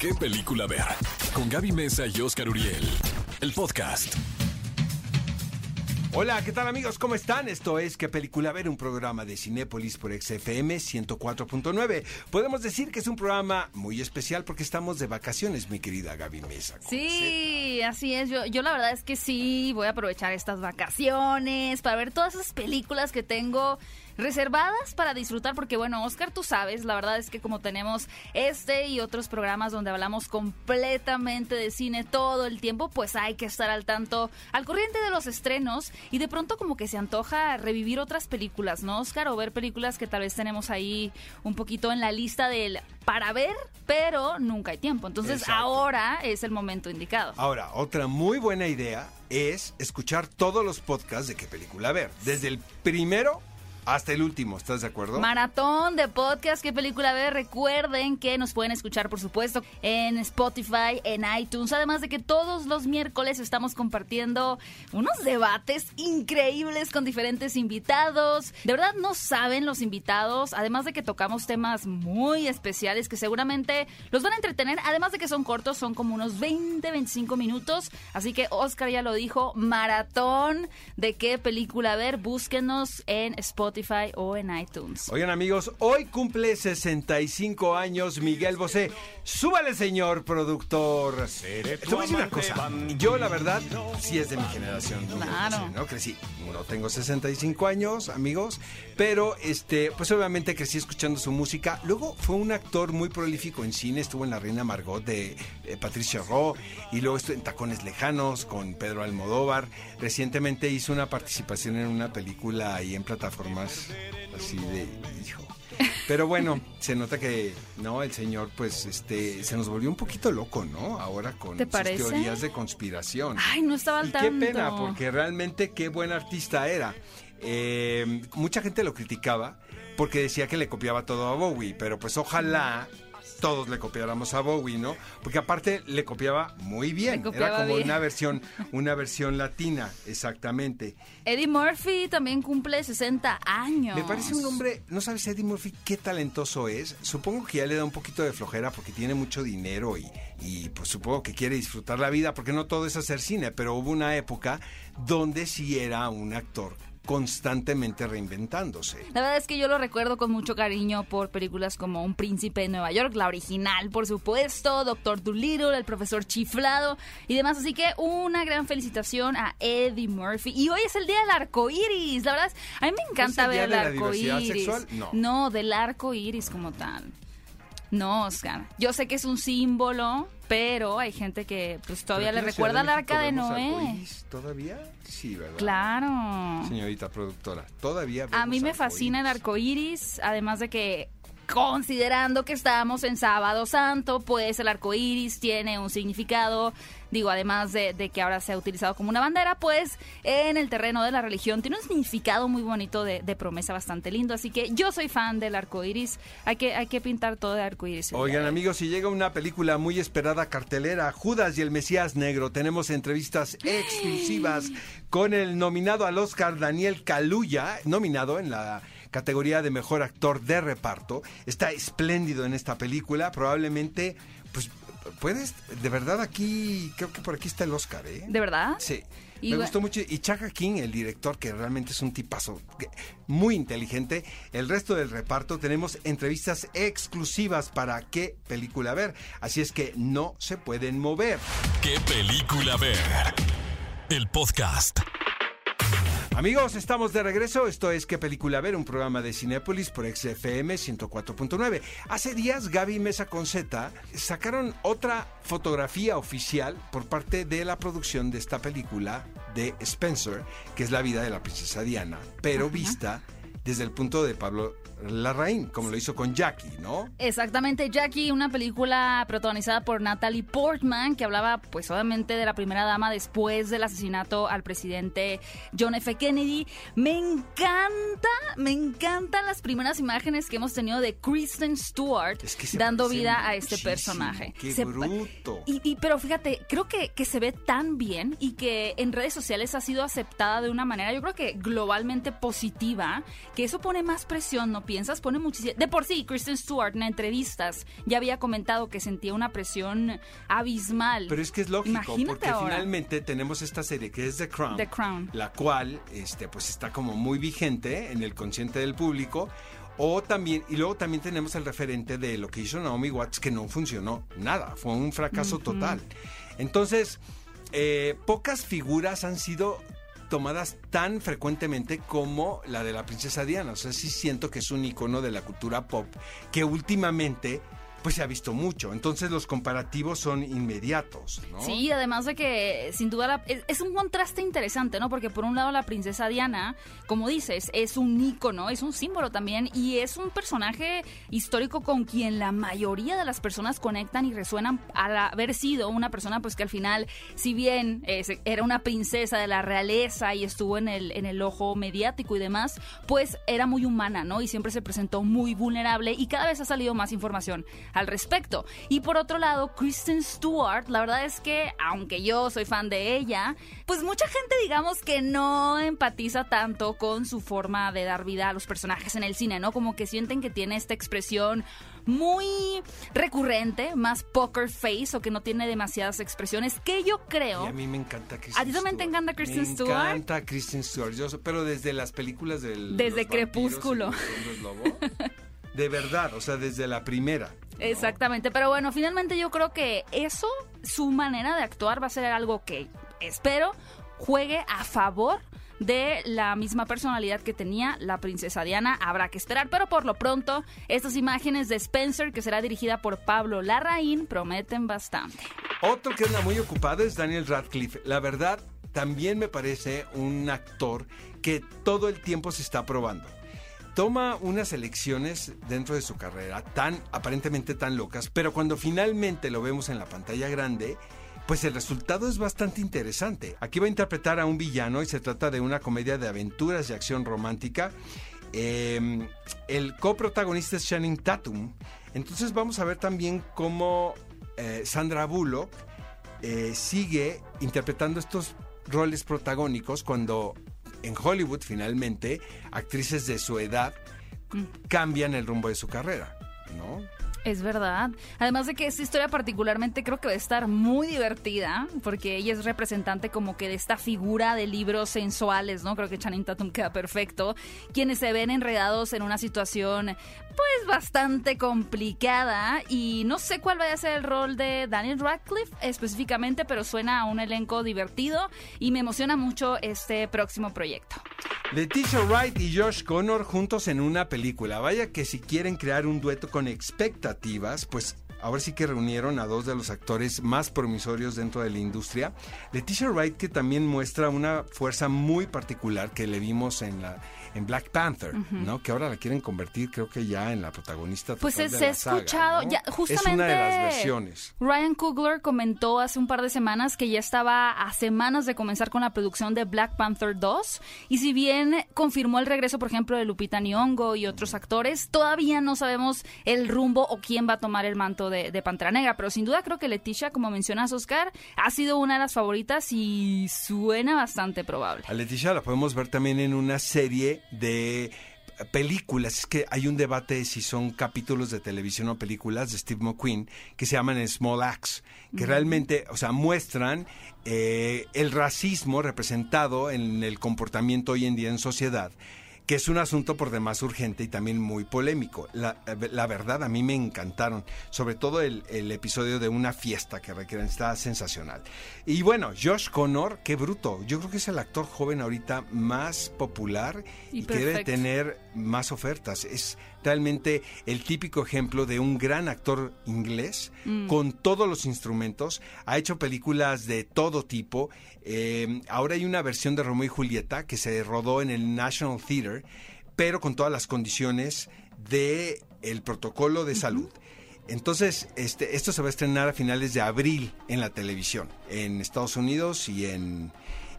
¿Qué película ver? Con Gaby Mesa y Oscar Uriel. El podcast. Hola, ¿qué tal amigos? ¿Cómo están? Esto es ¿Qué película ver? Un programa de Cinépolis por XFM 104.9. Podemos decir que es un programa muy especial porque estamos de vacaciones, mi querida Gaby Mesa. Sí, así es. Yo, yo la verdad es que sí, voy a aprovechar estas vacaciones para ver todas esas películas que tengo reservadas para disfrutar, porque bueno, Oscar, tú sabes, la verdad es que como tenemos este y otros programas donde hablamos completamente de cine todo el tiempo, pues hay que estar al tanto, al corriente de los estrenos y de pronto como que se antoja revivir otras películas, ¿no, Oscar? O ver películas que tal vez tenemos ahí un poquito en la lista del para ver, pero nunca hay tiempo. Entonces Exacto. ahora es el momento indicado. Ahora, otra muy buena idea es escuchar todos los podcasts de qué película ver. Desde el primero hasta el último, ¿estás de acuerdo? Maratón de podcast, qué película ver. Recuerden que nos pueden escuchar, por supuesto, en Spotify, en iTunes. Además de que todos los miércoles estamos compartiendo unos debates increíbles con diferentes invitados. De verdad no saben los invitados, además de que tocamos temas muy especiales que seguramente los van a entretener. Además de que son cortos, son como unos 20, 25 minutos. Así que Oscar ya lo dijo, maratón de qué película ver. Búsquenos en Spotify o en iTunes. Oigan amigos, hoy cumple 65 años Miguel Bosé. Súbale, señor productor. Te voy a decir una cosa. Yo, la verdad, sí es de mi generación. Claro. Bosé, ¿no? Crecí. No tengo 65 años, amigos, pero este, pues obviamente crecí escuchando su música. Luego fue un actor muy prolífico en cine. Estuvo en La Reina Margot de eh, Patricia Ro y luego estuvo en Tacones Lejanos con Pedro Almodóvar. Recientemente hizo una participación en una película ahí en así de hijo. Pero bueno, se nota que no, el señor pues este se nos volvió un poquito loco, ¿no? Ahora con ¿Te sus teorías de conspiración. Ay, no estaba al Y qué tanto. pena, porque realmente qué buen artista era. Eh, mucha gente lo criticaba porque decía que le copiaba todo a Bowie, pero pues ojalá todos le copiáramos a Bowie, ¿no? Porque aparte le copiaba muy bien. Copiaba Era como bien. una versión, una versión latina, exactamente. Eddie Murphy también cumple 60 años. Me parece un hombre, no sabes Eddie Murphy qué talentoso es. Supongo que ya le da un poquito de flojera porque tiene mucho dinero y, y pues supongo que quiere disfrutar la vida porque no todo es hacer cine, pero hubo una época donde sí era un actor constantemente reinventándose. La verdad es que yo lo recuerdo con mucho cariño por películas como Un Príncipe de Nueva York, la original, por supuesto, Doctor Dolittle, El Profesor Chiflado y demás. Así que una gran felicitación a Eddie Murphy. Y hoy es el día del arco iris. La verdad, es, a mí me encanta ¿Es el ver el arco iris. sexual? No. del arco iris como tal. No, Oscar. Yo sé que es un símbolo, pero hay gente que pues todavía le recuerda México arca de Noé. ¿Todavía? Sí, ¿verdad? Claro. Señorita productora, todavía A mí me fascina el arco iris, además de que considerando que estamos en Sábado Santo, pues el arco iris tiene un significado, digo, además de, de que ahora se ha utilizado como una bandera, pues en el terreno de la religión tiene un significado muy bonito de, de promesa bastante lindo. Así que yo soy fan del arco iris, hay que, hay que pintar todo de arco iris. Oigan amigos, si llega una película muy esperada cartelera, Judas y el Mesías Negro, tenemos entrevistas exclusivas con el nominado al Oscar Daniel Kaluuya, nominado en la categoría de mejor actor de reparto. Está espléndido en esta película, probablemente, pues puedes, de verdad aquí, creo que por aquí está el Oscar, ¿eh? ¿De verdad? Sí. Y me gustó mucho. Y Chaka King, el director, que realmente es un tipazo muy inteligente. El resto del reparto tenemos entrevistas exclusivas para qué película ver. Así es que no se pueden mover. ¿Qué película ver? El podcast. Amigos, estamos de regreso. Esto es ¿Qué película ver? Un programa de Cinépolis por XFM 104.9. Hace días Gaby Mesa con Z sacaron otra fotografía oficial por parte de la producción de esta película de Spencer, que es la vida de la princesa Diana, pero vista desde el punto de Pablo Larraín, como lo hizo con Jackie, ¿no? Exactamente, Jackie, una película protagonizada por Natalie Portman que hablaba pues obviamente de la primera dama después del asesinato al presidente John F. Kennedy. Me encanta, me encantan las primeras imágenes que hemos tenido de Kristen Stewart Es que se dando vida a este personaje. qué Se- bruto. Y, y- pero fíjate, creo que, que se ve tan bien y que en redes sociales ha sido aceptada de una manera, yo creo que globalmente positiva, que eso pone más presión, ¿no piensas, pone muchísimo... De por sí, Kristen Stewart en entrevistas ya había comentado que sentía una presión abismal. Pero es que es lógico, Imagínate porque ahora. finalmente tenemos esta serie que es The Crown, The Crown. la cual este, pues está como muy vigente en el consciente del público. O también, y luego también tenemos el referente de lo que hizo Naomi Watts, que no funcionó nada, fue un fracaso total. Entonces, eh, pocas figuras han sido tomadas tan frecuentemente como la de la princesa Diana. O sea, sí siento que es un icono de la cultura pop que últimamente pues se ha visto mucho. Entonces los comparativos son inmediatos, ¿no? Sí, además de que sin duda la- es, es un contraste interesante, ¿no? Porque por un lado la princesa Diana, como dices, es un ícono, es un símbolo también y es un personaje histórico con quien la mayoría de las personas conectan y resuenan al haber sido una persona pues que al final, si bien era una princesa de la realeza y estuvo en el, en el ojo mediático y demás, pues era muy humana, ¿no? Y siempre se presentó muy vulnerable y cada vez ha salido más información al respecto. Y por otro lado, Kristen Stewart, la verdad es que, aunque yo soy fan de ella, pues mucha gente digamos que no empatiza tanto con su forma de dar vida a los personajes en el cine, ¿no? Como que sienten que tiene esta expresión muy recurrente, más poker face o que no tiene demasiadas expresiones, que yo creo... Y a mí me encanta Kristen ¿A ti también te Stewart. encanta Kristen me Stewart? Me encanta Kristen Stewart, yo, pero desde las películas del Desde Crepúsculo. los. De verdad, o sea, desde la primera. Exactamente, pero bueno, finalmente yo creo que eso, su manera de actuar va a ser algo que espero juegue a favor de la misma personalidad que tenía la princesa Diana. Habrá que esperar, pero por lo pronto, estas imágenes de Spencer, que será dirigida por Pablo Larraín, prometen bastante. Otro que anda muy ocupado es Daniel Radcliffe. La verdad, también me parece un actor que todo el tiempo se está probando. Toma unas elecciones dentro de su carrera tan aparentemente tan locas, pero cuando finalmente lo vemos en la pantalla grande, pues el resultado es bastante interesante. Aquí va a interpretar a un villano y se trata de una comedia de aventuras y acción romántica. Eh, el coprotagonista es Channing Tatum. Entonces vamos a ver también cómo eh, Sandra Bullock eh, sigue interpretando estos roles protagónicos cuando en Hollywood finalmente actrices de su edad cambian el rumbo de su carrera, ¿no? Es verdad. Además de que esta historia particularmente creo que va a estar muy divertida, porque ella es representante como que de esta figura de libros sensuales, ¿no? Creo que Channing Tatum queda perfecto. Quienes se ven enredados en una situación, pues, bastante complicada. Y no sé cuál vaya a ser el rol de Daniel Radcliffe específicamente, pero suena a un elenco divertido y me emociona mucho este próximo proyecto. Leticia Wright y Josh Connor juntos en una película. Vaya que si quieren crear un dueto con expectativas, pues ahora sí que reunieron a dos de los actores más promisorios dentro de la industria. Leticia Wright que también muestra una fuerza muy particular que le vimos en la en Black Panther, ¿no? Que ahora la quieren convertir, creo que ya en la protagonista. Pues se, ha escuchado, ¿no? ya, justamente. Es una de las versiones. Ryan Coogler comentó hace un par de semanas que ya estaba a semanas de comenzar con la producción de Black Panther 2. Y si bien confirmó el regreso, por ejemplo, de Lupita Nyong'o y otros actores, todavía no sabemos el rumbo o quién va a tomar el manto de, de Pantera Negra. Pero sin duda creo que Leticia, como mencionas, Oscar, ha sido una de las favoritas y suena bastante probable. A Leticia la podemos ver también en una serie de películas, es que hay un debate de si son capítulos de televisión o películas de Steve McQueen que se llaman Small Acts, que realmente, o sea, muestran eh, el racismo representado en el comportamiento hoy en día en sociedad que es un asunto por demás urgente y también muy polémico. La, la verdad, a mí me encantaron, sobre todo el, el, episodio de una fiesta que requieren, está sensacional. Y bueno, Josh Connor, qué bruto, yo creo que es el actor joven ahorita más popular y, y que debe tener más ofertas. Es realmente el típico ejemplo de un gran actor inglés mm. con todos los instrumentos. Ha hecho películas de todo tipo. Eh, ahora hay una versión de Romeo y Julieta que se rodó en el National Theatre, pero con todas las condiciones de el protocolo de salud. Entonces, este, esto se va a estrenar a finales de abril en la televisión, en Estados Unidos y en,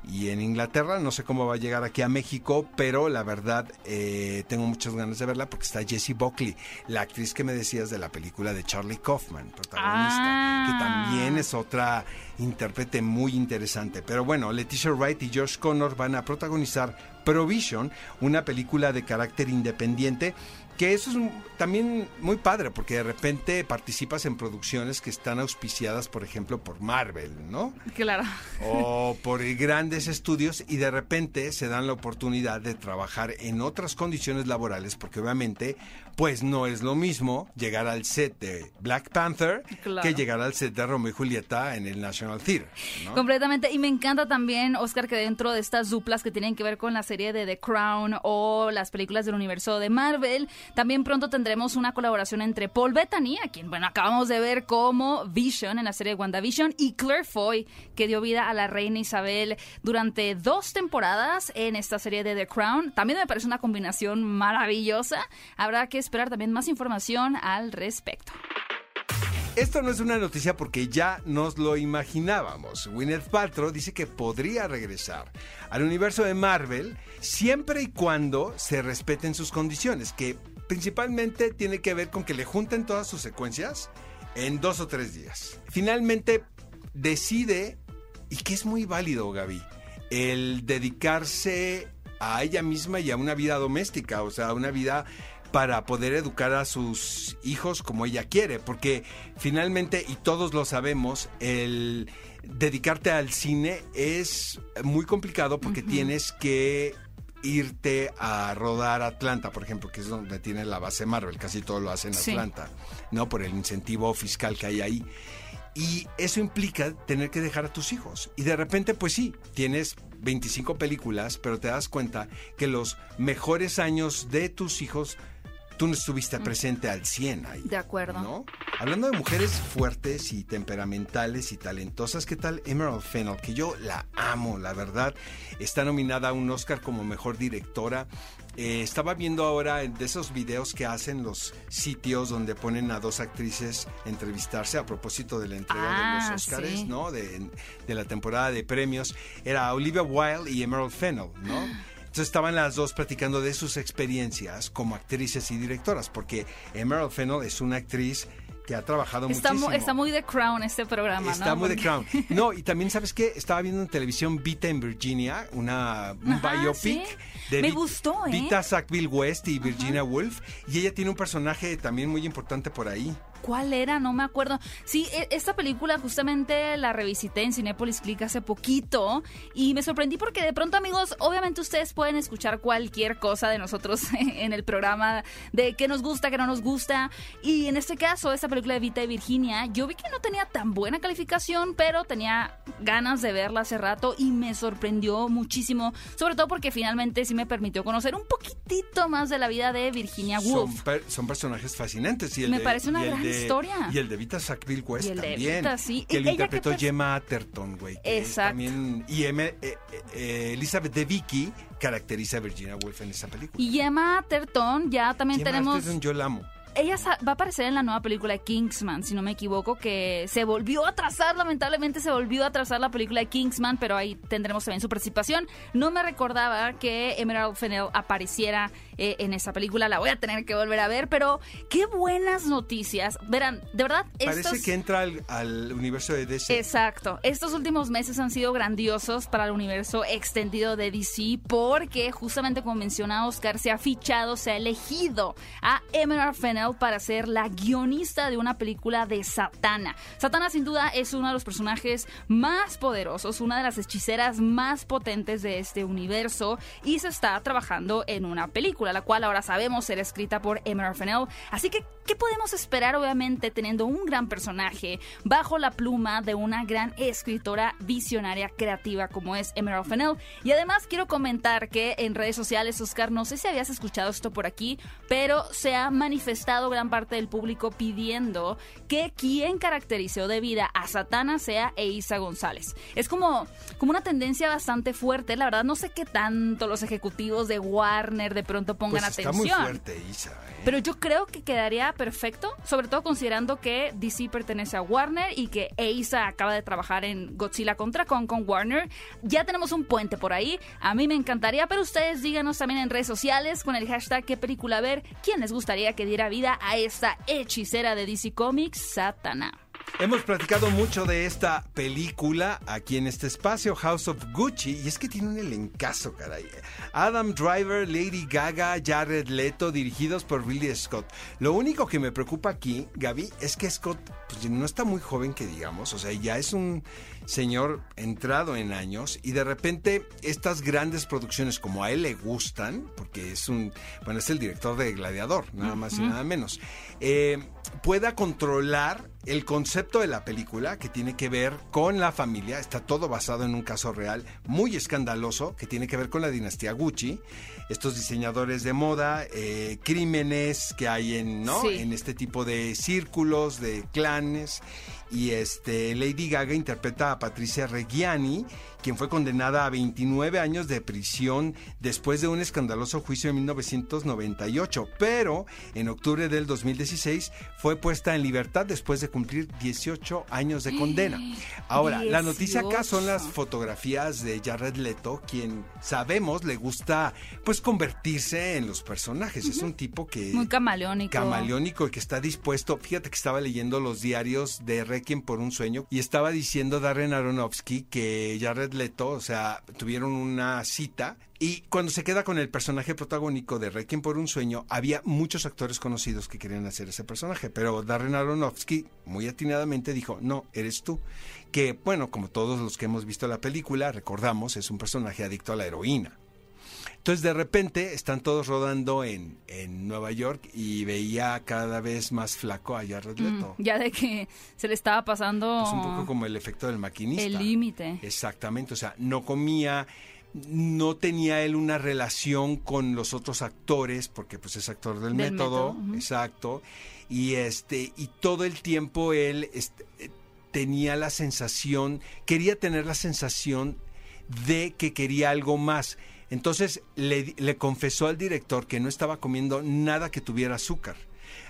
y en Inglaterra. No sé cómo va a llegar aquí a México, pero la verdad eh, tengo muchas ganas de verla porque está Jessie Buckley, la actriz que me decías de la película de Charlie Kaufman, protagonista, ah. que también es otra intérprete muy interesante. Pero bueno, Leticia Wright y Josh Connor van a protagonizar Provision, una película de carácter independiente Que eso es un- también muy padre, porque de repente participas en producciones que están auspiciadas, por ejemplo, por Marvel, ¿no? Claro. o por grandes estudios y de repente se dan la oportunidad de trabajar en otras condiciones laborales porque obviamente pues no es lo mismo llegar al set de Black Panther Claro. que llegar al set de Romeo y Julieta en el National Theater. ¿no? Completamente. Y me encanta también, Oscar, que dentro de estas duplas que tienen que ver con la serie de The Crown o las películas del universo de Marvel, también pronto tendremos una colaboración entre Paul Bettany, a quien, bueno, acabamos de ver como Vision en la serie de WandaVision, y Claire Foy, que dio vida a la reina Isabel durante dos temporadas en esta serie de The Crown. También me parece una combinación maravillosa. Habrá que esperar también más información al respecto. Esto no es una noticia porque ya nos lo imaginábamos. Gwyneth Paltrow dice que podría regresar al universo de Marvel siempre y cuando se respeten sus condiciones, que principalmente tiene que ver con que le junten todas sus secuencias en dos o tres días. Finalmente decide, y que es muy válido, Gaby, el dedicarse a ella misma y a una vida doméstica, o sea, una vida para poder educar a sus hijos como ella quiere, porque finalmente, y todos lo sabemos, el dedicarte al cine es muy complicado porque tienes que irte a rodar a Atlanta, por ejemplo, que es donde tiene la base Marvel, casi todo lo hace en Sí. Atlanta, ¿no? Por el incentivo fiscal que hay ahí. Y eso implica tener que dejar a tus hijos. Y de repente, pues sí, tienes 25 películas, pero te das cuenta que los mejores años de tus hijos, tú no estuviste presente al 100 ahí. De acuerdo. ¿no? Hablando de mujeres fuertes y temperamentales y talentosas, ¿qué tal Emerald Fennell? Que yo la amo, la verdad. Está nominada a un Oscar como mejor directora. Eh, estaba viendo ahora de esos videos que hacen los sitios donde ponen a dos actrices entrevistarse a propósito de la entrega Ah, de los Oscars, sí. ¿no? De, de la temporada de premios. Era Olivia Wilde y Emerald Fennell, ¿no? Entonces estaban las dos platicando de sus experiencias como actrices y directoras, porque Emerald Fennell es una actriz que ha trabajado Está, mu- muchísimo. está muy The Crown este programa, Está ¿no? muy de Crown. No, y también, ¿sabes qué? Estaba viendo en televisión Vita en Virginia, una, un Ajá, biopic. sí. De Me gustó, ¿eh? Vita Sackville West y Virginia Woolf. Y ella tiene un personaje también muy importante por ahí. ¿Cuál era? No me acuerdo. Sí, e- esta película justamente la revisité en Cinepolis Click hace poquito y me sorprendí porque de pronto, amigos, obviamente ustedes pueden escuchar cualquier cosa de nosotros en el programa de qué nos gusta, qué no nos gusta. Y en este caso, esta película de Vita y Virginia, yo vi que no tenía tan buena calificación, pero tenía ganas de verla hace rato y me sorprendió muchísimo, sobre todo porque finalmente sí me permitió conocer un poquitito más de la vida de Virginia Son, Woolf. per- son personajes fascinantes. Y el Me de- parece una gran historia. Y el de Vita Sackville West Y el de también. Vita, sí. Que ¿Y lo interpretó Gemma Atherton, güey. Exacto. También, y M- eh, eh, eh, Elizabeth de Vicky caracteriza a Virginia Woolf en esa película. Y Gemma Atherton, ya también Gemma tenemos... Arterton, yo la amo. Ella va a aparecer en la nueva película de Kingsman, si no me equivoco, que se volvió a trazar, lamentablemente se volvió a trazar la película de Kingsman, pero ahí tendremos también su participación. No me recordaba que Emerald Fennell apareciera eh, en esa película, la voy a tener que volver a ver, pero qué buenas noticias. Verán, de verdad, Parece estos... que entra al, al universo de DC. Exacto. Estos últimos meses han sido grandiosos para el universo extendido de DC porque justamente como menciona Oscar, se ha fichado, se ha elegido a Emerald Fennell para ser la guionista de una película de Satana. Satana sin duda es uno de los personajes más poderosos, una de las hechiceras más potentes de este universo y se está trabajando en una película, la cual ahora sabemos será escrita por Emerald Fennell. Así que, ¿qué podemos esperar obviamente teniendo un gran personaje bajo la pluma de una gran escritora visionaria creativa como es Emerald Fennell? Y además quiero comentar que en redes sociales, Oscar, no sé si habías escuchado esto por aquí, pero se ha manifestado gran parte del público pidiendo que quien caracterizó de vida a Satana sea Eiza González. Es como, como una tendencia bastante fuerte, la verdad no sé qué tanto los ejecutivos de Warner de pronto pongan Pues está atención. muy fuerte, Isa. ¿eh? Pero yo creo que quedaría perfecto, sobre todo considerando que DC pertenece a Warner y que Eiza acaba de trabajar en Godzilla contra Kong con Warner. Ya tenemos un puente por ahí. A mí me encantaría, pero ustedes díganos también en redes sociales con el hashtag qué película ver, quién les gustaría que diera vida a esta hechicera de DC Comics, Satana. Hemos platicado mucho de esta película aquí en este espacio, House of Gucci, y es que tiene un elencazo, caray. Adam Driver, Lady Gaga, Jared Leto, dirigidos por Ridley Scott. Lo único que me preocupa aquí, Gaby, es que Scott pues, no está muy joven que digamos, o sea, ya es un señor entrado en años y de repente estas grandes producciones como a él le gustan, porque es un, bueno, es el director de Gladiador, nada más y nada menos, eh, pueda controlar el concepto de la película que tiene que ver con la familia, está todo basado en un caso real muy escandaloso que tiene que ver con la dinastía Gucci, estos diseñadores de moda, eh, crímenes que hay en, ¿no? Sí. en este tipo de círculos, de clanes y este Lady Gaga interpreta a Patricia Reggiani, quien fue condenada a 29 años de prisión después de un escandaloso juicio en 1998, pero en octubre del 2016 fue puesta en libertad después de cumplir 18 años de condena. Ahora, la noticia acá son las 18. fotografías de Jared Leto, quien sabemos le gusta pues convertirse en los personajes. Es un tipo que Muy camaleónico. camaleónico y que está dispuesto. Fíjate que estaba leyendo los diarios de Requiem por un sueño y estaba diciendo Darren Aronofsky que Jared Leto, o sea, tuvieron una cita y cuando se queda con el personaje protagónico de Requiem por un sueño, había muchos actores conocidos que querían hacer ese personaje, pero Darren Aronofsky muy atinadamente dijo, no, eres tú. Que, bueno, como todos los que hemos visto la película, recordamos, es un personaje adicto a la heroína. Entonces de repente están todos rodando en, en Nueva York y veía cada vez más flaco a Jared Mm, Leto. ya de que se le estaba pasando Es un poco como el efecto del maquinista. el límite. Exactamente, o sea, no comía, no tenía él una relación con los otros actores, porque pues es actor del, Del método, exacto, y este, y todo el tiempo él este, tenía la sensación, quería tener la sensación de que quería algo más. Entonces le, le confesó al director que no estaba comiendo nada que tuviera azúcar.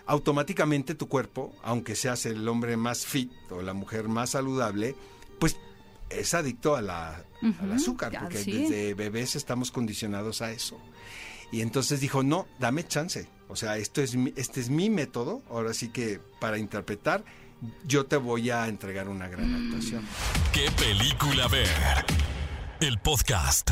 Automáticamente tu cuerpo, aunque seas el hombre más fit o la mujer más saludable, pues es adicto a la, al azúcar, porque sí. desde bebés estamos condicionados a eso. Y entonces dijo, no, dame chance. O sea, esto es mi- este es mi método. Ahora sí que para interpretar, yo te voy a entregar una gran Mm. actuación. ¿Qué película ver? El podcast.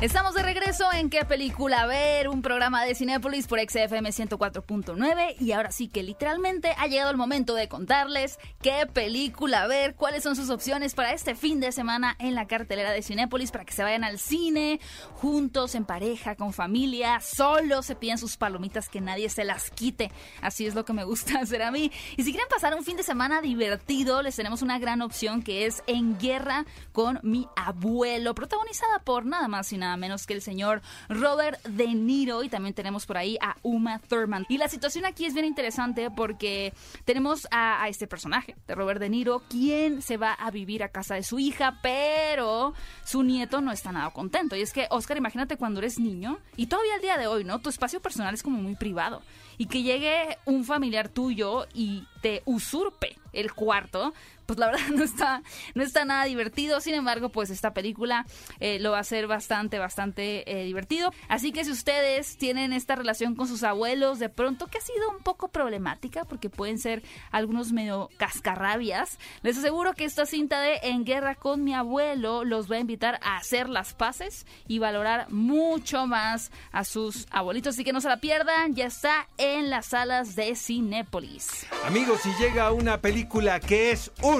Estamos de regreso en qué película ver, un programa de Cinépolis por XFM 104.9 y ahora sí que literalmente ha llegado el momento de contarles qué película ver, cuáles son sus opciones para este fin de semana en la cartelera de Cinépolis para que se vayan al cine juntos, en pareja, con familia, solos, se piden sus palomitas que nadie se las quite. Así es lo que me gusta hacer a mí. Y si quieren pasar un fin de semana divertido, les tenemos una gran opción que es En Guerra con mi abuelo, protagonizada por nada más y nada menos que el señor Robert De Niro y también tenemos por ahí a Uma Thurman. Y la situación aquí es bien interesante porque tenemos a, a este personaje de Robert De Niro, quien se va a vivir a casa de su hija, pero su nieto no está nada contento. Y es que, Oscar, imagínate cuando eres niño y todavía al día de hoy, ¿no? Tu espacio personal es como muy privado. Y que llegue un familiar tuyo y te usurpe el cuarto, pues la verdad no está, no está nada divertido. Sin embargo, pues esta película eh, lo va a hacer bastante, bastante eh, divertido. Así que si ustedes tienen esta relación con sus abuelos, de pronto que ha sido un poco problemática, porque pueden ser algunos medio cascarrabias, les aseguro que esta cinta de En Guerra con mi abuelo los va a invitar a hacer las paces y valorar mucho más a sus abuelitos. Así que no se la pierdan, ya está en las salas de Cinépolis. Amigos, si llega una película que es un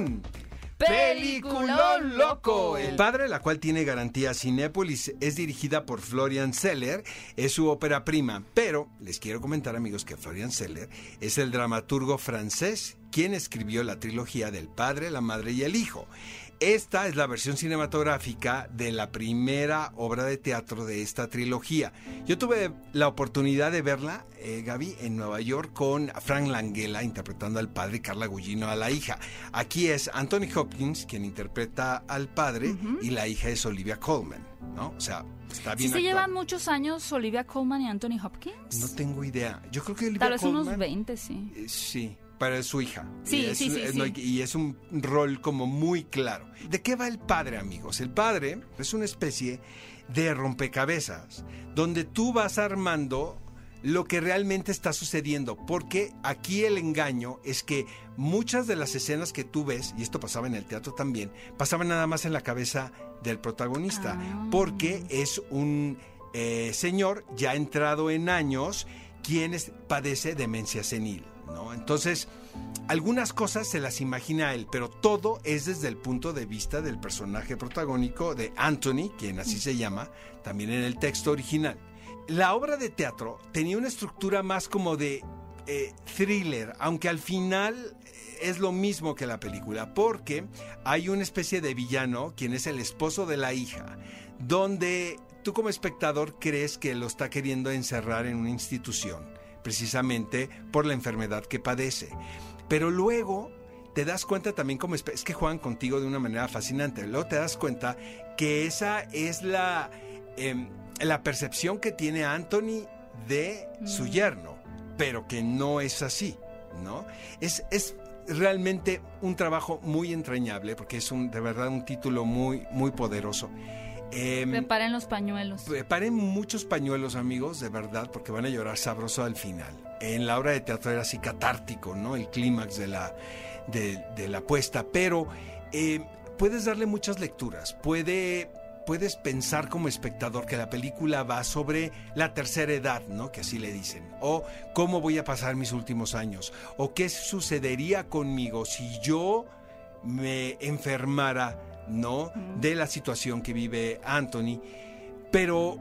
Peliculón. Loco. El padre, la cual tiene garantía Cinépolis, es dirigida por Florian Seller, es su ópera prima, pero les quiero comentar amigos que Florian Seller es el dramaturgo francés quien escribió la trilogía del padre, la madre y el hijo. Esta es la versión cinematográfica de la primera obra de teatro de esta trilogía. Yo tuve la oportunidad de verla, eh, Gaby, en Nueva York con Frank Langella interpretando al padre y Carla Gugino a la hija. Aquí es Anthony Hopkins quien interpreta al padre y la hija es Olivia Colman, ¿no? O sea, está ¿Sí bien. se actuado. llevan muchos años Olivia Colman y Anthony Hopkins? No tengo idea. Yo creo que Olivia Tal vez unos Colman- 20, sí. eh, Sí, para su hija. Sí, Y es- sí, sí, es- sí. no, y es un rol como muy claro. ¿De qué va el padre, amigos? El padre es una especie de rompecabezas, donde tú vas armando lo que realmente está sucediendo, porque aquí el engaño es que muchas de las escenas que tú ves, y esto pasaba en el teatro también, pasaban nada más en la cabeza del protagonista, Ah. porque es un eh, señor ya entrado en años quien es- padece demencia senil, ¿no? Entonces, algunas cosas se las imagina él, pero todo es desde el punto de vista del personaje protagónico de Anthony, quien así se llama, también en el texto original. La obra de teatro tenía una estructura más como de eh, thriller, aunque al final eh, es lo mismo que la película, porque hay una especie de villano, quien es el esposo de la hija, donde tú como espectador crees que lo está queriendo encerrar en una institución, precisamente por la enfermedad que padece. Pero luego te das cuenta también como es que juegan contigo de una manera fascinante. Luego te das cuenta que esa es la, em, la percepción que tiene Anthony de su yerno, pero que no es así, ¿no? Es, es realmente un trabajo muy entrañable porque es un, de verdad un título muy, muy poderoso. Em, Preparen los pañuelos. Preparen muchos pañuelos, amigos, de verdad, porque van a llorar sabroso al final. En la obra de teatro era así catártico, ¿no? El clímax de la, de, de la puesta, pero eh, puedes darle muchas lecturas. Puede, puedes pensar como espectador que la película va sobre la tercera edad, ¿no? Que así le dicen. O cómo voy a pasar mis últimos años. O qué sucedería conmigo si yo me enfermara, ¿no? De la situación que vive Anthony. Pero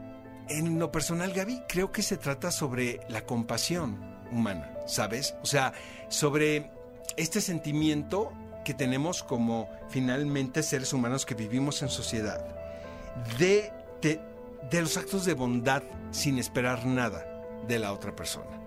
en lo personal, Gaby, creo que se trata sobre la compasión humana, ¿sabes? O sea, sobre este sentimiento que tenemos como finalmente seres humanos que vivimos en sociedad, de, de, de los actos de bondad sin esperar nada de la otra persona.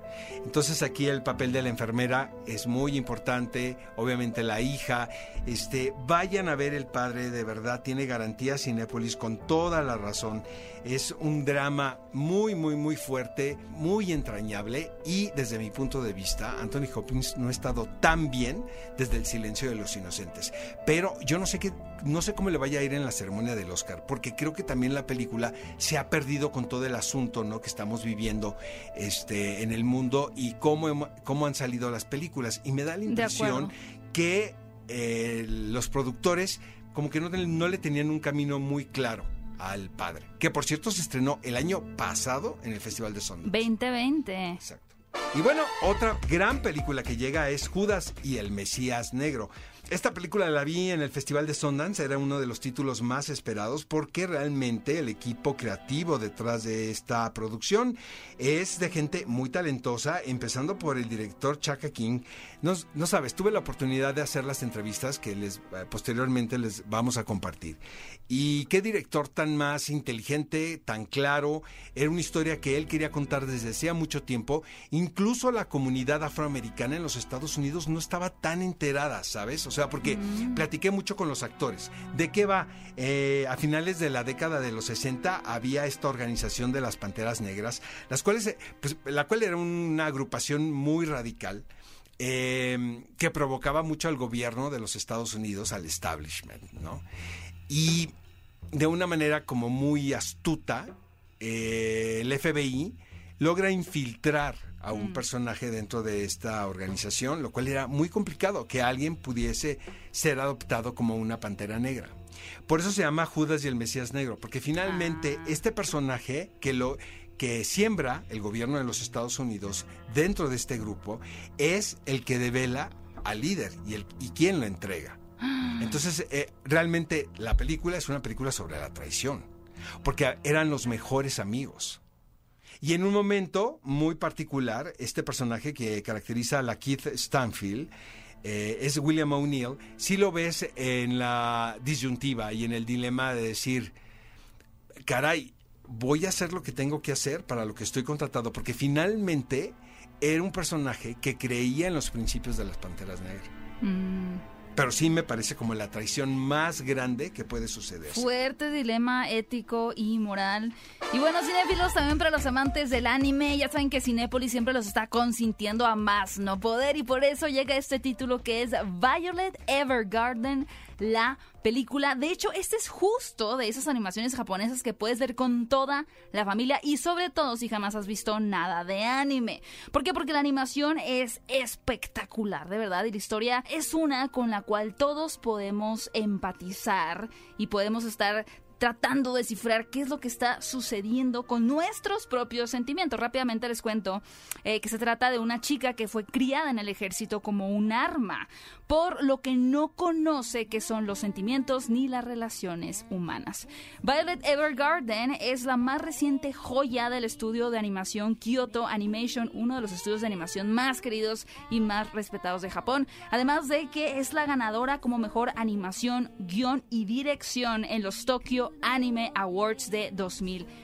Entonces aquí el papel de la enfermera es muy importante, obviamente la hija, este, vayan a ver el padre, de verdad, tiene garantía Cinépolis con toda la razón. Es un drama muy, muy, muy fuerte, muy entrañable y desde mi punto de vista, Anthony Hopkins no ha estado tan bien desde el silencio de los inocentes. Pero yo no sé qué, no sé cómo le vaya a ir en la ceremonia del Oscar, porque creo que también la película se ha perdido con todo el asunto, ¿no? que estamos viviendo este, en el mundo y cómo, cómo han salido las películas. Y me da la impresión que eh, los productores como que no, no le tenían un camino muy claro al padre. Que por cierto se estrenó el año pasado en el Festival de Sundance. 2020. Exacto. Y bueno, otra gran película que llega es Judas y el Mesías Negro. Esta película la vi en el Festival de Sundance, era uno de los títulos más esperados porque realmente el equipo creativo detrás de esta producción es de gente muy talentosa, empezando por el director Chaka King. No, no sabes, tuve la oportunidad de hacer las entrevistas que les eh, posteriormente les vamos a compartir. Y qué director tan más inteligente, tan claro. Era una historia que él quería contar desde hacía mucho tiempo. Incluso la comunidad afroamericana en los Estados Unidos no estaba tan enterada, ¿sabes? O sea, porque platiqué mucho con los actores. ¿De qué va? Eh, a finales de la década de los 60 había esta organización de las Panteras Negras, las cuales, eh, pues, la cual era una agrupación muy radical eh, que provocaba mucho al gobierno de los Estados Unidos, al establishment, ¿no? Y de una manera como muy astuta, eh, el FBI logra infiltrar a un personaje dentro de esta organización, lo cual era muy complicado que alguien pudiese ser adoptado como una pantera negra. Por eso se llama Judas y el Mesías Negro, porque finalmente Ah. este personaje que lo que siembra el gobierno de los Estados Unidos dentro de este grupo es el que devela al líder y, el, y quién lo entrega. Entonces, eh, realmente la película es una película sobre la traición, porque eran los mejores amigos. Y en un momento muy particular, este personaje que caracteriza a la Keith Stanfield eh, es William O'Neill. Si lo ves en la disyuntiva y en el dilema de decir, caray, voy a hacer lo que tengo que hacer para lo que estoy contratado, porque finalmente era un personaje que creía en los principios de las Panteras Negras. Mm, Pero sí me parece como la traición más grande que puede suceder. fuerte dilema ético y moral. Y bueno, cinéfilos, también para los amantes del anime, ya saben que Cinépolis siempre los está consintiendo a más no poder y por eso llega este título que es Violet Evergarden, la película. De hecho, este es justo de esas animaciones japonesas que puedes ver con toda la familia y sobre todo si jamás has visto nada de anime. ¿Por qué? Porque la animación es espectacular, de verdad, y la historia es una con la cual todos podemos empatizar y podemos estar tratando de descifrar qué es lo que está sucediendo con nuestros propios sentimientos. Rápidamente les cuento eh, que se trata de una chica que fue criada en el ejército como un arma, por lo que no conoce qué son los sentimientos ni las relaciones humanas. Violet Evergarden es la más reciente joya del estudio de animación Kyoto Animation, uno de los estudios de animación más queridos y más respetados de Japón, además de que es la ganadora como mejor animación, guion y dirección en los Tokyo Anime Awards de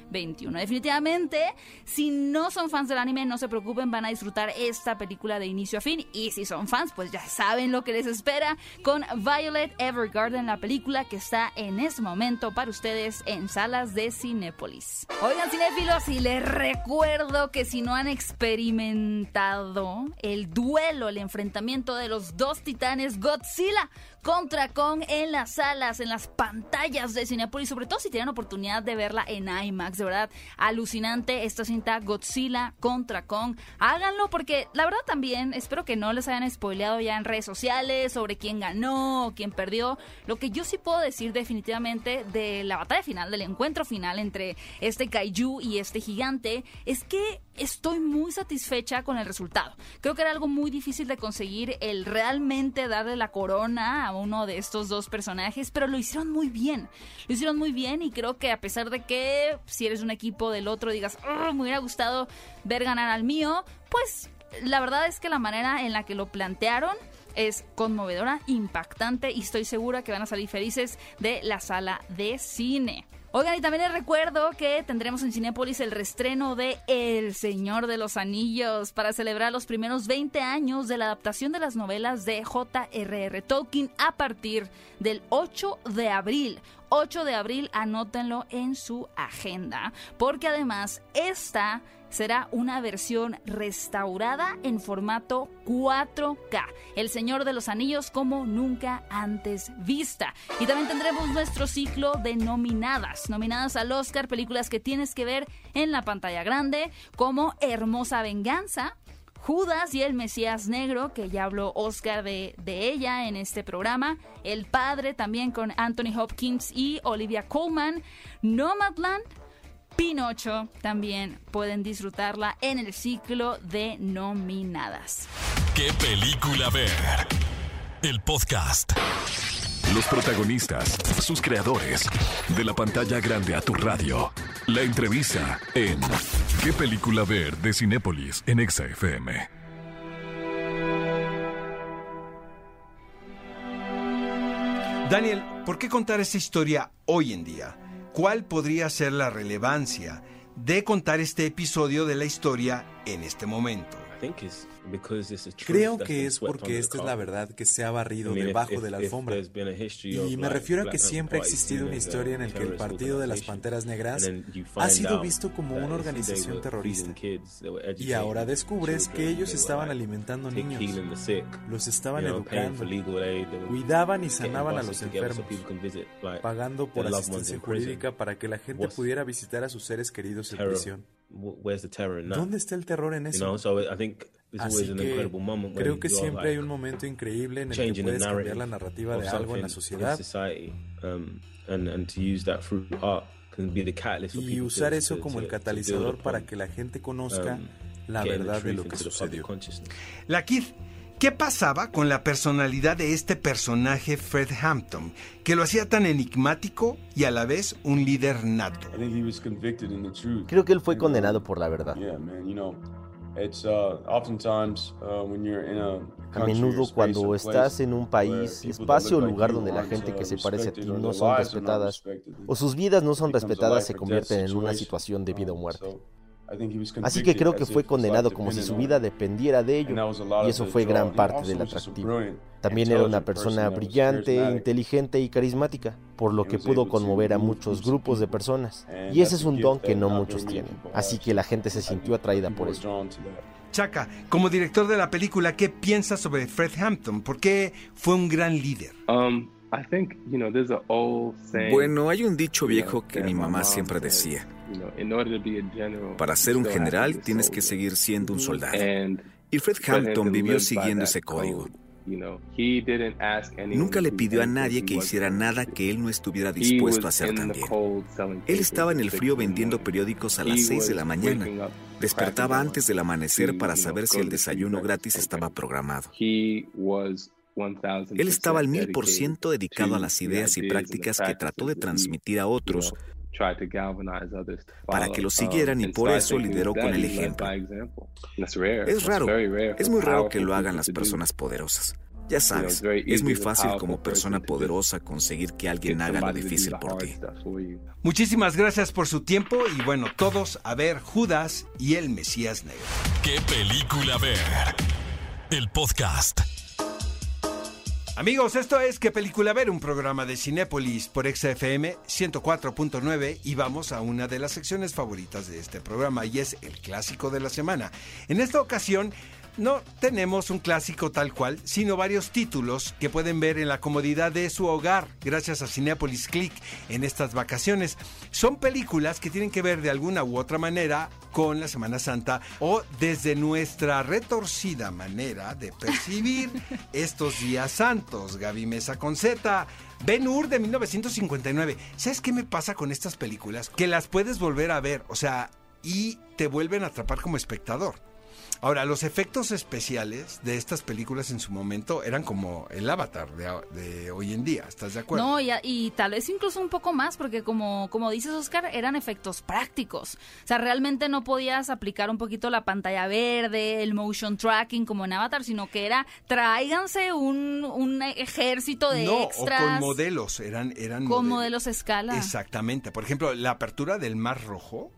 2021. Definitivamente, si no son fans del anime, no se preocupen, van a disfrutar esta película de inicio a fin. Y si son fans, pues ya saben lo que les espera con Violet Evergarden, la película que está en este momento para ustedes en salas de Cinépolis. Oigan, cinéfilos, y les recuerdo que si no han experimentado el duelo, el enfrentamiento de los dos titanes Godzilla contra Kong en las salas, en las pantallas de Cinepolis, sobre todo si tienen oportunidad de verla en IMAX, de verdad, alucinante esta cinta Godzilla contra Kong. Háganlo porque la verdad también espero que no les hayan spoileado ya en redes sociales sobre quién ganó quién perdió. Lo que yo sí puedo decir definitivamente de la batalla final, del encuentro final entre este kaiju y este gigante, es que estoy muy satisfecha con el resultado. Creo que era algo muy difícil de conseguir el realmente darle la corona a uno de estos dos personajes, pero lo hicieron muy bien. Lo hicieron muy bien y creo que a pesar de que si eres un equipo del otro digas, me hubiera gustado ver ganar al mío, pues la verdad es que la manera en la que lo plantearon es conmovedora, impactante y estoy segura que van a salir felices de la sala de cine. Oigan, y también les recuerdo que tendremos en Cinépolis el restreno de El Señor de los Anillos para celebrar los primeros 20 años de la adaptación de las novelas de J.R.R. Tolkien a partir del 8 de abril. 8 de abril, anótenlo en su agenda, porque además esta será una versión restaurada en formato 4K. El Señor de los Anillos como nunca antes vista. Y también tendremos nuestro ciclo de nominadas. Nominadas al Oscar, películas que tienes que ver en la pantalla grande, como Hermosa Venganza. Judas y el Mesías Negro, que ya habló Oscar de, de, ella en este programa. El Padre también con Anthony Hopkins y Olivia Colman. Nomadland, Pinocho también pueden disfrutarla en el ciclo de nominadas. ¿Qué película ver? El podcast. Los protagonistas, sus creadores, de la pantalla grande a tu radio. La entrevista en ¿Qué película ver? de Cinépolis en Exa FM. Daniel, ¿por qué contar esta historia hoy en día? ¿Cuál podría ser la relevancia de contar este episodio de la historia en este momento? Creo que es porque esta es la verdad que se ha barrido debajo de la alfombra. Y me refiero a que siempre ha existido una historia en la que el Partido de las Panteras Negras ha sido visto como una organización terrorista. Y ahora descubres que ellos estaban alimentando niños, los estaban educando, cuidaban y sanaban a los enfermos, pagando por asistencia jurídica para que la gente pudiera visitar a sus seres queridos en prisión. ¿Dónde está el terror en eso? Así que creo que siempre hay un momento increíble en el que puedes cambiar la narrativa de algo en la sociedad y usar eso como el catalizador para que la gente conozca um, la verdad de lo que sucedió. La Kid, ¿Qué pasaba con la personalidad de este personaje Fred Hampton, que lo hacía tan enigmático y a la vez un líder nato? Creo que él fue condenado por la verdad. A menudo cuando estás en un país, espacio o lugar donde la gente que se parece a ti no son respetadas o sus vidas no son respetadas se convierten en una situación de vida o muerte. Así que creo que fue condenado como si su vida dependiera de ello, y eso fue gran parte del atractivo. También era una persona brillante, inteligente y carismática. por lo que pudo conmover a muchos grupos de personas. Y ese es un don que no muchos tienen. Así que la gente se sintió atraída por eso. Chaka, como director de la película, ¿qué piensas sobre Fred Hampton? ¿Por qué fue un gran líder? Um, bueno, hay un dicho viejo que mi mamá siempre decía. Para ser un general tienes que seguir siendo un soldado. Y Fred Hampton vivió siguiendo ese código. Nunca le pidió a nadie que hiciera nada que él no estuviera dispuesto a hacer también. Él estaba en el frío vendiendo periódicos a las 6 de la mañana. Despertaba antes del amanecer para saber si el desayuno gratis estaba programado. Él estaba al mil por ciento dedicado a las ideas y prácticas que trató de transmitir a otros para que lo siguieran y por eso lideró con el ejemplo. Es raro, es muy raro que lo hagan las personas poderosas. Ya sabes, es muy fácil como persona poderosa conseguir que alguien haga lo difícil por ti. Muchísimas gracias por su tiempo y bueno, todos a ver Judas y el Mesías Negro. ¿Qué película ver? El podcast. Amigos, esto es ¿Qué película ver? Un programa de Cinépolis por XFM 104.9 y vamos a una de las secciones favoritas de este programa y es el clásico de la semana. En esta ocasión no tenemos un clásico tal cual, sino varios títulos que pueden ver en la comodidad de su hogar gracias a Cinepolis Click en estas vacaciones. Son películas que tienen que ver de alguna u otra manera con la Semana Santa o desde nuestra retorcida manera de percibir estos días santos. Gaby Mesa con Z. Ben Hur de 1959. ¿Sabes qué me pasa con estas películas? Que las puedes volver a ver, o sea, y te vuelven a atrapar como espectador. Ahora, los efectos especiales de estas películas en su momento eran como el avatar de, hoy en día, ¿estás de acuerdo? No, y, tal vez incluso un poco más, porque como, como dices, Oscar, eran efectos prácticos. O sea, realmente no podías aplicar un poquito la pantalla verde, el motion tracking como en Avatar, sino que era, tráiganse un, un ejército de no, extras. o con modelos, eran... eran con modelos a escala. Exactamente. Por ejemplo, la apertura del Mar Rojo,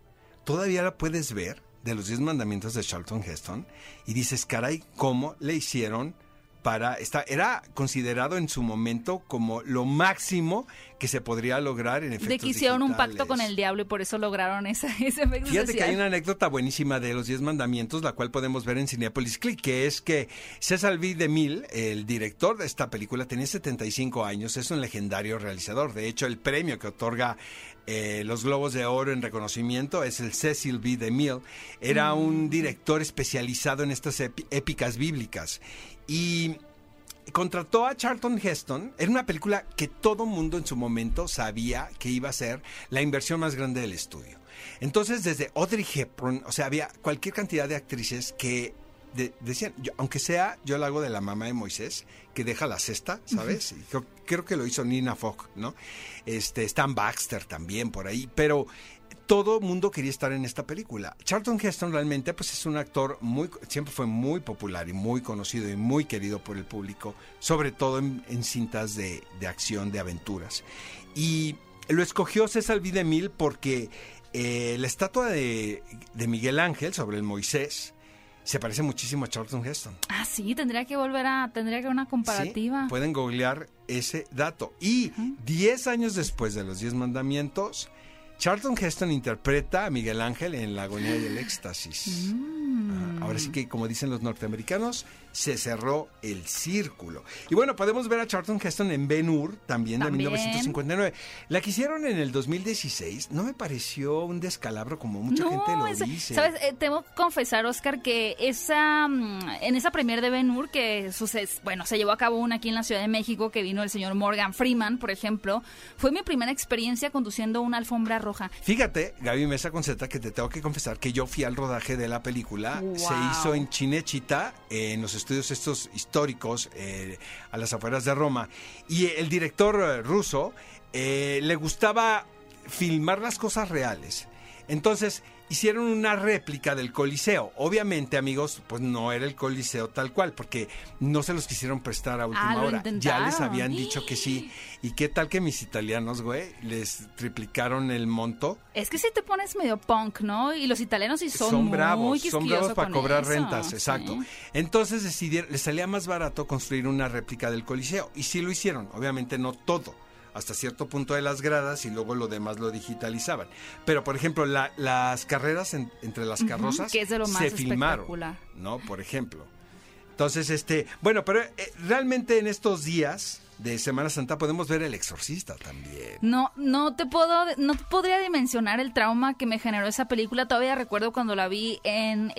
todavía la puedes ver de los diez mandamientos de Charlton Heston y dices, caray, ¿cómo le hicieron para esta era considerado en su momento como lo máximo que se podría lograr en efectos De que hicieron un pacto con el diablo y por eso lograron ese, ese efecto Fíjate que hay una anécdota buenísima de los Diez Mandamientos, la cual podemos ver en Cinepolis Click, que es que César V. DeMille, el director de esta película, tenía 75 años, es un legendario realizador. De hecho, el premio que otorga eh, los Globos de Oro en reconocimiento es el Cecil B. DeMille. Era mm. un director especializado en estas épicas bíblicas. Y contrató a Charlton Heston. Era una película que todo mundo en su momento sabía que iba a ser la inversión más grande del estudio. Entonces, desde Audrey Hepburn, o sea, había cualquier cantidad de actrices que decían, aunque sea, yo la hago de la mamá de Moisés, que deja la cesta, ¿sabes? creo, que lo hizo Nina Fogg, ¿no? Este, Stan Baxter también por ahí, pero todo mundo quería estar en esta película. Charlton Heston realmente pues es un actor muy siempre fue muy popular y muy conocido y muy querido por el público, sobre todo en, cintas de, acción, de aventuras. Y lo escogió César Videmil porque eh, la estatua de, de Miguel Ángel sobre el Moisés se parece muchísimo a Charlton Heston. Ah, sí, tendría que volver a, tendría que una comparativa. pueden googlear ese dato. Y 10 años después de los 10 mandamientos, Charlton Heston interpreta a Miguel Ángel en La agonía y el éxtasis. Mm. ahora sí que, como dicen los norteamericanos, se cerró el círculo. Y bueno, podemos ver a Charlton Heston en Ben Hur, también, de 1959. La que hicieron en el 2016 no me pareció un descalabro como mucha gente lo dice. Sabes, eh, tengo que confesar, Oscar, que esa mm, en esa premier de Ben Hur que sucede, bueno, se llevó a cabo una aquí en la Ciudad de México que vino el señor Morgan Freeman, por ejemplo, fue mi primera experiencia conduciendo una alfombra roja. Fíjate, Gaby Mesa Conceta, que te tengo que confesar que yo fui al rodaje de la película, se hizo en Chinechita, en los estudios estos históricos eh, a las afueras de Roma. Y el director eh, ruso eh, le gustaba filmar las cosas reales. Entonces, hicieron una réplica del Coliseo. Obviamente, amigos, pues no era el Coliseo tal cual, porque no se los quisieron prestar a última ah, hora. Ya les habían dicho que sí. ¿Y qué tal que mis italianos, güey, les triplicaron el monto? Es que si te pones medio punk, ¿no? Y los italianos sí son, son bravos, son bravos para cobrar rentas, exacto. Entonces decidieron, les salía más barato construir una réplica del Coliseo. Y sí lo hicieron, obviamente no todo hasta cierto punto de las gradas y luego lo demás lo digitalizaban. Pero, por ejemplo, las carreras entre las carrozas se filmaron, ¿no? Por ejemplo. Entonces, este, bueno, pero eh, realmente en estos días de Semana Santa podemos ver El Exorcista también. No, no te puedo, no podría dimensionar el trauma que me generó esa película. Todavía recuerdo cuando la vi en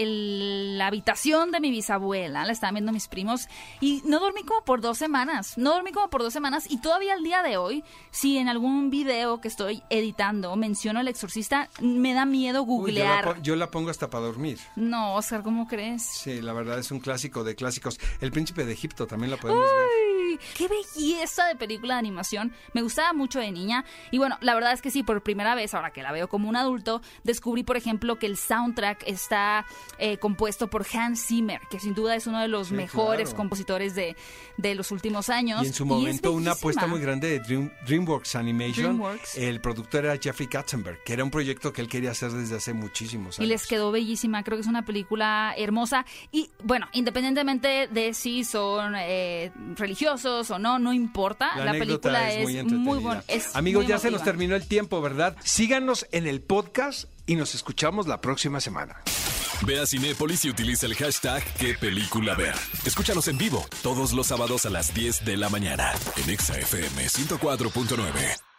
la habitación de mi bisabuela, la estaban viendo mis primos y no dormí como por dos semanas. No dormí como por dos semanas y todavía al día de hoy, si en algún video que estoy editando menciono El Exorcista, me da miedo googlear. yo, la, pongo hasta para dormir. No, Oscar, ¿cómo crees? Sí, la verdad es un clásico de clásicos. El Príncipe de Egipto también la podemos ver. ¡Qué belleza! de película de animación. Me gustaba mucho de niña. Y bueno, la verdad es que sí, por primera vez, ahora que la veo como un adulto, descubrí, por ejemplo, que el soundtrack está eh, compuesto por Hans Zimmer, que sin duda es uno de los mejores compositores de, de, los últimos años. Y en su momento una apuesta muy grande de DreamWorks Animation. El productor era Jeffrey Katzenberg, que era un proyecto que él quería hacer desde hace muchísimos años. Y les quedó bellísima. Creo que es una película hermosa. Y bueno, independientemente de si son eh, religiosos o no, no importa. La, película es, muy, buena. Amigos, ya se nos terminó el tiempo, ¿verdad? Síganos en el podcast y nos escuchamos la próxima semana. Ve a Cinépolis y utiliza el hashtag qué película ver. Escúchanos en vivo todos los sábados a las 10 de la mañana en ExaFM 104.9.